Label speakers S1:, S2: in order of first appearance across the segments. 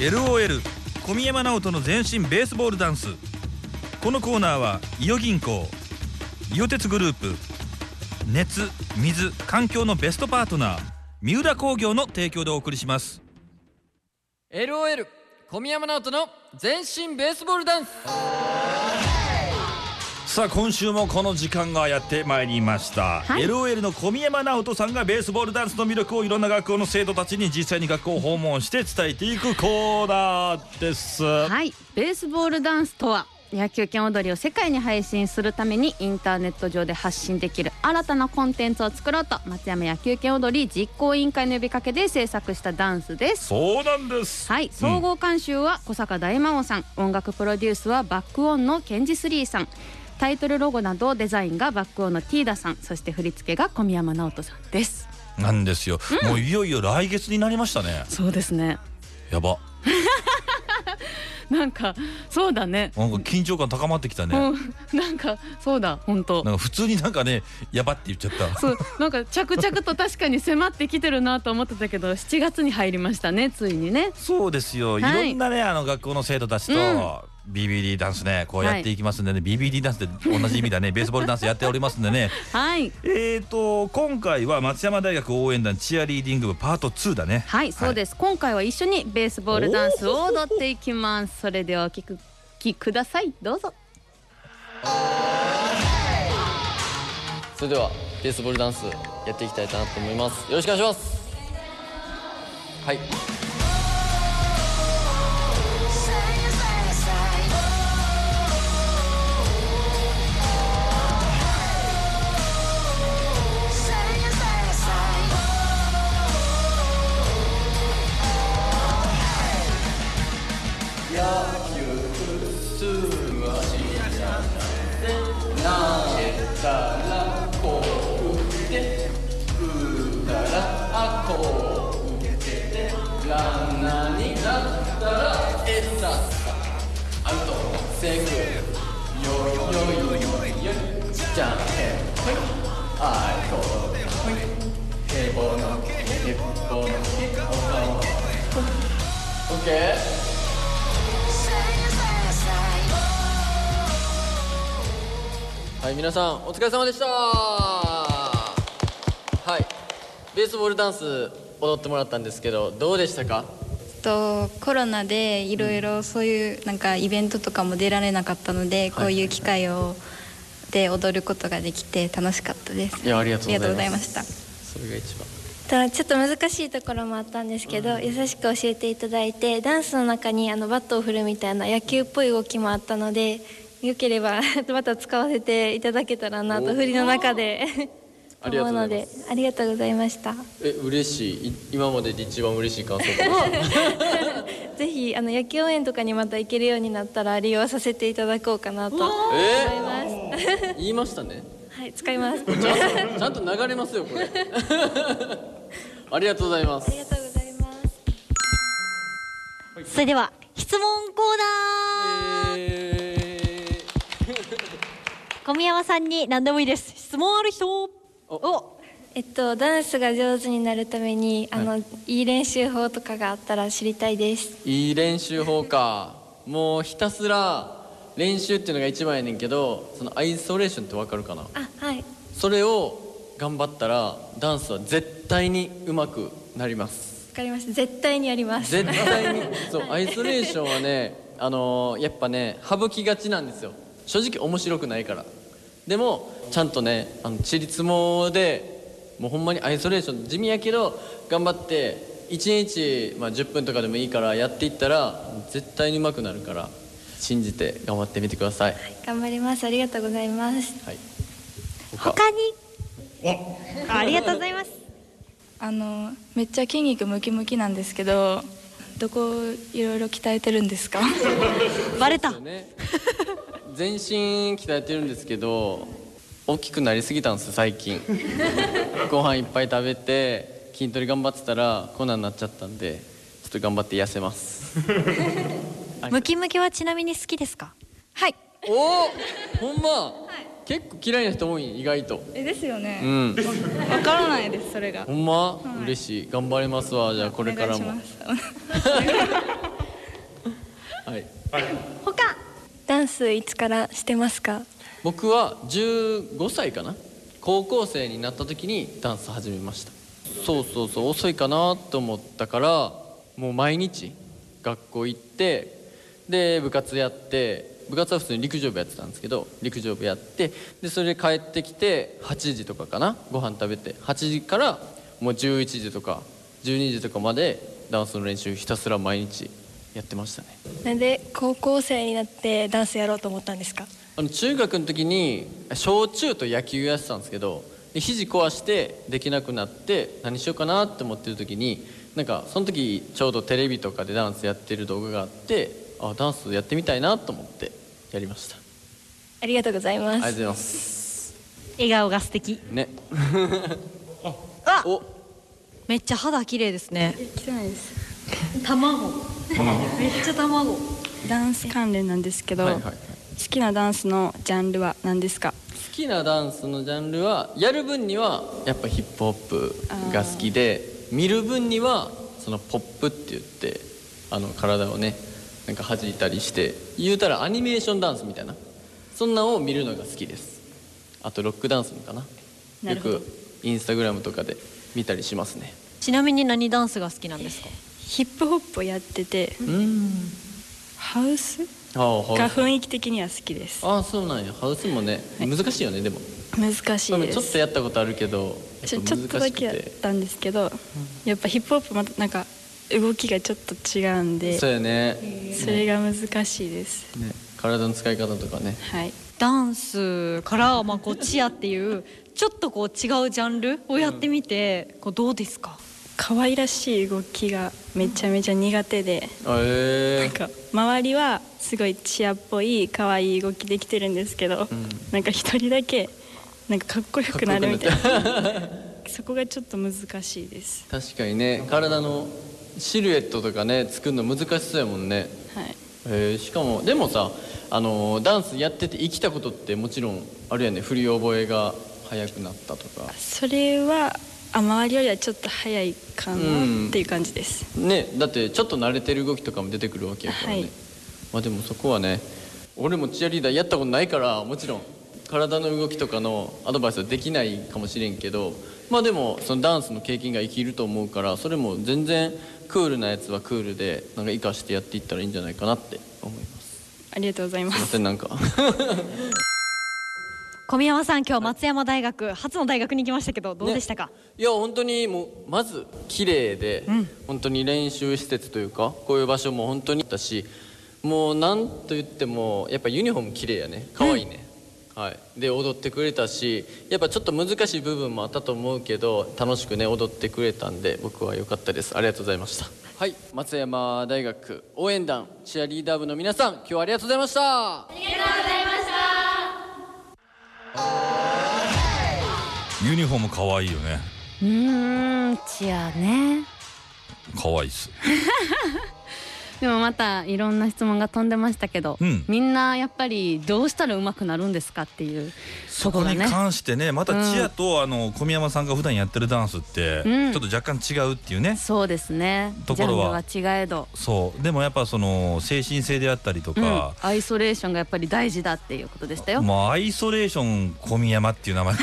S1: LOL 小宮山直人の全身ベースボールダンス。このコーナーは伊予銀行伊予鉄グループ熱水環境のベストパートナー三浦工業の提供でお送りします。
S2: LOL 小宮山直人の全身ベースボールダンス。
S1: さあ今週もこの時間がやってまいりました、
S3: はい。
S1: LOL の小宮山直人さんがベースボールダンスの魅力をいろんな学校の生徒たちに実際に学校を訪問して伝えていくコーナーです、
S3: はい。ベースボールダンスとは野球拳踊りを世界に配信するためにインターネット上で発信できる新たなコンテンツを作ろうと松山野球拳踊り実行委員会の呼びかけで制作したダンスです。
S1: そうなんです。
S3: はい。総合監修は小坂大魔王さん音楽プロデュースはバックオンのケンジスリーさんタイトルロゴなどデザインがバックオンのティーダさんそして振り付けが小宮山直人さんです。
S1: なんですよ、もういよいよ来月になりましたね。
S3: そうですね。
S1: やば。
S3: なんかそうだね。
S1: なんか緊張感高まってきたね、
S3: うん。なんかそうだ本当。
S1: なんか普通になんかねやばって言っちゃった。
S3: そう。なんか着々と確かに迫ってきてるなと思ってたけど7月に入りましたねついにね。
S1: そうですよ、い、
S3: はい
S1: ろんなねあの学校の生徒たちと、
S3: うん
S1: BBD ダンスねこうやっていきますんでね、BBD ダンスって同じ意味だね。ベースボールダンスやっておりますんでね。
S3: はい。
S1: えーと今回は松山大学応援団チアリーディング部パート2だね。
S3: はいそうです、今回は一緒にベースボールダンスを踊っていきます。それではお聞くきください。どうぞ。
S2: それではベースボールダンスやっていきたいなと思います。よろしくお願いします。はいセーフよよよよじゃんけんほいあいこほいへぼのへぼのへぼのオッケーはい皆さんお疲れ様でした。はいベースボールダンス踊ってもらったんですけどどうでしたか？
S4: とコロナでいろいろそういうなんかイベントとかも出られなかったので、こういう機会をで踊ることができて楽しかったです。
S2: いやありがとうございます。
S4: ありがとうございました
S2: それが一番。
S5: とちょっと難しいところもあったんですけど、優しく教えていただいてダンスの中にあのバットを振るみたいな野球っぽい動きもあったのでよければ また使わせていただけたらなと振りの中で
S2: ありがとうございます。
S5: 思うのでありがとうございました。
S2: え嬉しい。い今までで一番嬉しい感想か。もしれない
S5: ぜひあの野球応援とかにまた行けるようになったら利用させていただこうかなと思います。
S2: え言いましたね。
S5: はい使います。
S2: ちゃんとちゃんと流れますよこれ。ありがとうございます。
S5: ありがとうございます。
S6: それでは質問コーナー。
S2: え
S6: 小宮山さんに何でもいいです。質問ある人
S5: お。えっとダンスが上手になるためにあの、い、い練習法とかがあったら知りたいです。
S2: ーいい練習法か。もうひたすら練習っていうのが一番やねんけどそのアイソレーションってわかるかな？
S5: あはい。
S2: それを頑張ったらダンスは絶対に上手くなります。
S5: わかりました。絶対にやります。
S2: 絶対に。そうアイソレーションはねあのーやっぱね省きがちなんですよ。正直面白くないからでもちゃんとねあのチリツモでもうほんまにアイソレーション地味やけど頑張って1日、まあ、10分とかでもいいからやっていったら絶対に上手くなるから信じて頑張ってみてください、
S5: 頑張ります。ありがとうございます。
S2: はい、
S6: 他？に？あありがとうございます。
S4: あのめっちゃ筋肉ムキムキなんですけどどこいろいろ鍛えてるんですか？
S6: バレた。
S2: ね全身鍛えてるんですけど大きくなりすぎたんですよ最近。ご飯いっぱい食べて筋トレ頑張ってたらこんなんになっちゃったんでちょっと頑張って痩せます。
S6: ムキムキはちなみに好きですか？
S4: はい。
S2: お！おほんま、結構嫌いな人多い意外と。
S4: えですよ
S2: う
S4: ね
S2: ん。
S4: わからないですそれが。
S2: ほんま、嬉しい。頑張りますわじゃあこれからも。
S4: お願いします。
S2: はい。
S5: 他ダンスいつからしてますか？
S2: 僕は15歳かな。高校生になった時にダンス始めました。そうそうそう遅いかなと思ったからもう毎日学校行ってで部活やって部活は普通に陸上部やってたんですけど陸上部やってでそれで帰ってきて8時とかかなご飯食べて8時からもう11時とか12時とかまでダンスの練習ひたすら毎日やってましたね。
S5: なんで高校生になってダンスやろうと思ったんですか？
S2: あの中学の時に小中と野球やってたんですけどで肘壊してできなくなって何しようかなって思ってる時になんかその時ちょうどテレビとかでダンスやってる動画があってあダンスやってみたいなと思ってやりました。
S5: ありがとうございます。
S2: ありがとうございます。
S6: 笑顔が素敵。
S2: ね。
S6: あ
S2: お。
S6: めっちゃ肌綺麗ですね。
S4: 汚いです。
S6: 卵めっちゃ卵。
S7: ダンス関連なんですけど、
S2: はいはいはい。
S7: 好きなダンスのジャンルは何ですか？
S2: 好きなダンスのジャンルはやる分にはやっぱヒップホップが好きで見る分にはそのポップって言ってあの体をねなんか弾いたりして言うたらアニメーションダンスみたいな。そんなんを見るのが好きです。あとロックダンスもかな。よくインスタグラムとかで見たりしますね。
S6: ちなみに何ダンスが好きなんですか？
S7: ヒップホップをやってて
S2: うん。ハウス？
S7: が雰囲気的には好きです。
S2: ああそうなんや。ハウスもね難しいよねでも。
S7: 難しいで
S2: ちょっ
S7: す
S2: とやったことあるけど
S7: ちょ
S2: やっぱ
S7: ちょっとだけやったんですけど、やっぱヒップホップまたなんか動きがちょっと違うんで
S2: そうやね。
S7: それが難しいです。
S2: ね体の使い方とかね。
S7: はい。
S6: ダンスからまあこうチアっていうちょっとこう違うジャンルをやってみてこうどうですか？
S7: 可愛らしい動きがめちゃめちゃ苦手で
S2: あえ
S7: なんか周りはすごいチアっぽい可愛い動きできてるんですけど、なんか一人だけなんかかっこよくなるみたいな。そこがちょっと難しいです。
S2: 確かにね体のシルエットとかね作るの難しそうやもんね。
S7: はい。
S2: えー。しかもでもさあのーダンスやってて生きたことってもちろんあるやんね。振り覚えが早くなったとか。
S7: それはあ周りよりはちょっと早いかなっていう感じです、
S2: ねだってちょっと慣れてる動きとかも出てくるわけやからね、
S7: はい。
S2: まあでもそこはね俺もチアリーダーやったことないからもちろん体の動きとかのアドバイスはできないかもしれんけどまあでもそのダンスの経験が生きると思うからそれも全然クールなやつはクールでなんか生かしてやっていったらいいんじゃないかなって思います。
S7: ありがとうございます
S2: いませんなんか
S6: 小宮山さん今日松山大学初の大学に行きましたけどどうでしたか、
S2: いや本当にもうまず綺麗で、本当に練習施設というかこういう場所も本当にあったしもうなんと言ってもやっぱユニフォーム綺麗やね。可愛いね、はい。で踊ってくれたしやっぱちょっと難しい部分もあったと思うけど楽しくね踊ってくれたんで僕は良かったです。ありがとうございました。はい。松山大学応援団チアリーダー部の皆さん今日はありがとうございました
S1: ユニフォーム可愛いよね。
S3: うーんチアね。
S1: 可愛いっす。
S3: でもまたいろんな質問が飛んでましたけど、
S1: うん。
S3: みんなやっぱりどうしたら上手くなるんですかっていう
S1: そこに関してねまたチアと、あの小宮山さんが普段やってるダンスって、
S3: うん。
S1: ちょっと若干違うっていうね。
S3: そうですね。
S1: ところは。
S3: 違えど、
S1: そう。でもやっぱその精神性であったりと
S3: うん。
S1: か、
S3: アイソレーションがやっぱり大事だっていうことでしたよ。
S1: もうアイソレーション小宮山っていう名前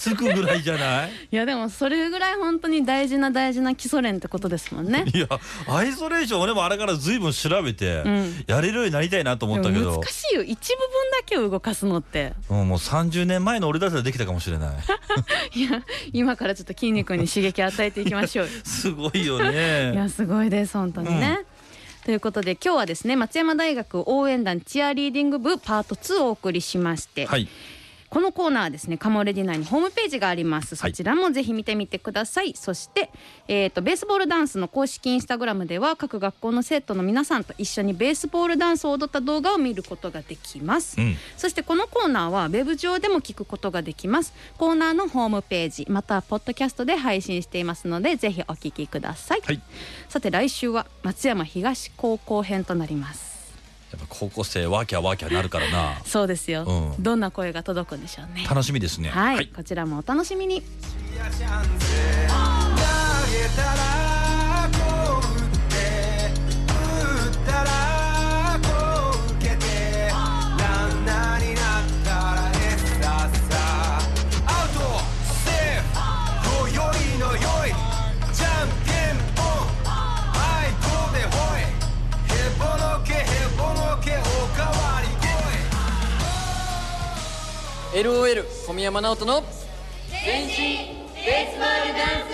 S1: つくぐらいじゃない？
S3: いやでもそれぐらい本当に大事な大事な基礎練ってことですもんね。
S1: いやアイソレーション俺もあれから随分調べて、
S3: ん。
S1: やれるようになりたいなと思ったけど。
S3: 難しいよ一部分だけを動かすのって。
S1: もうもう30年前の俺だったらできたかもしれない。
S3: いや今からちょっと筋肉に刺激与えていきましょうよ。
S1: すごいよ
S3: い
S1: ね
S3: やすごいです本当にね、ということで今日はですね松山大学応援団チアリーディング部パート2をお送りしまして、
S1: はい
S3: このコーナーはですねカモレディ内にホームページがあります。
S1: はい。
S3: そちらもぜひ見てみてください、そして、えー、とベースボールダンスの公式インスタグラムでは各学校の生徒の皆さんと一緒にベースボールダンスを踊った動画を見ることができます、
S1: うん。
S3: そしてこのコーナーはウェブ上でも聞くことができます。コーナーのホームページまたはポッドキャストで配信していますのでぜひお聞きください、
S1: はい。
S3: さて来週は松山東高校編となります
S1: やっぱ高校生ワーキャーワーキャーなるからな。
S3: そうですよ、
S1: うん。
S3: どんな声が届くんでしょうね。
S1: 楽しみですね。
S3: はい、こちらもお楽しみに
S2: LOL 小宮山直人の全身ベースボールダン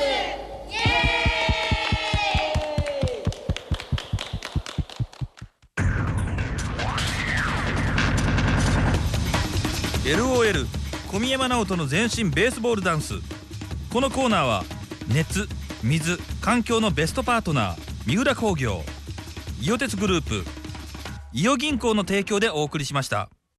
S2: ス
S1: LOL 小宮山直人の全身ベースボールダンス。このコーナーは熱水環境のベストパートナー三浦工業。伊予鉄グループ伊予銀行の提供でお送りしました。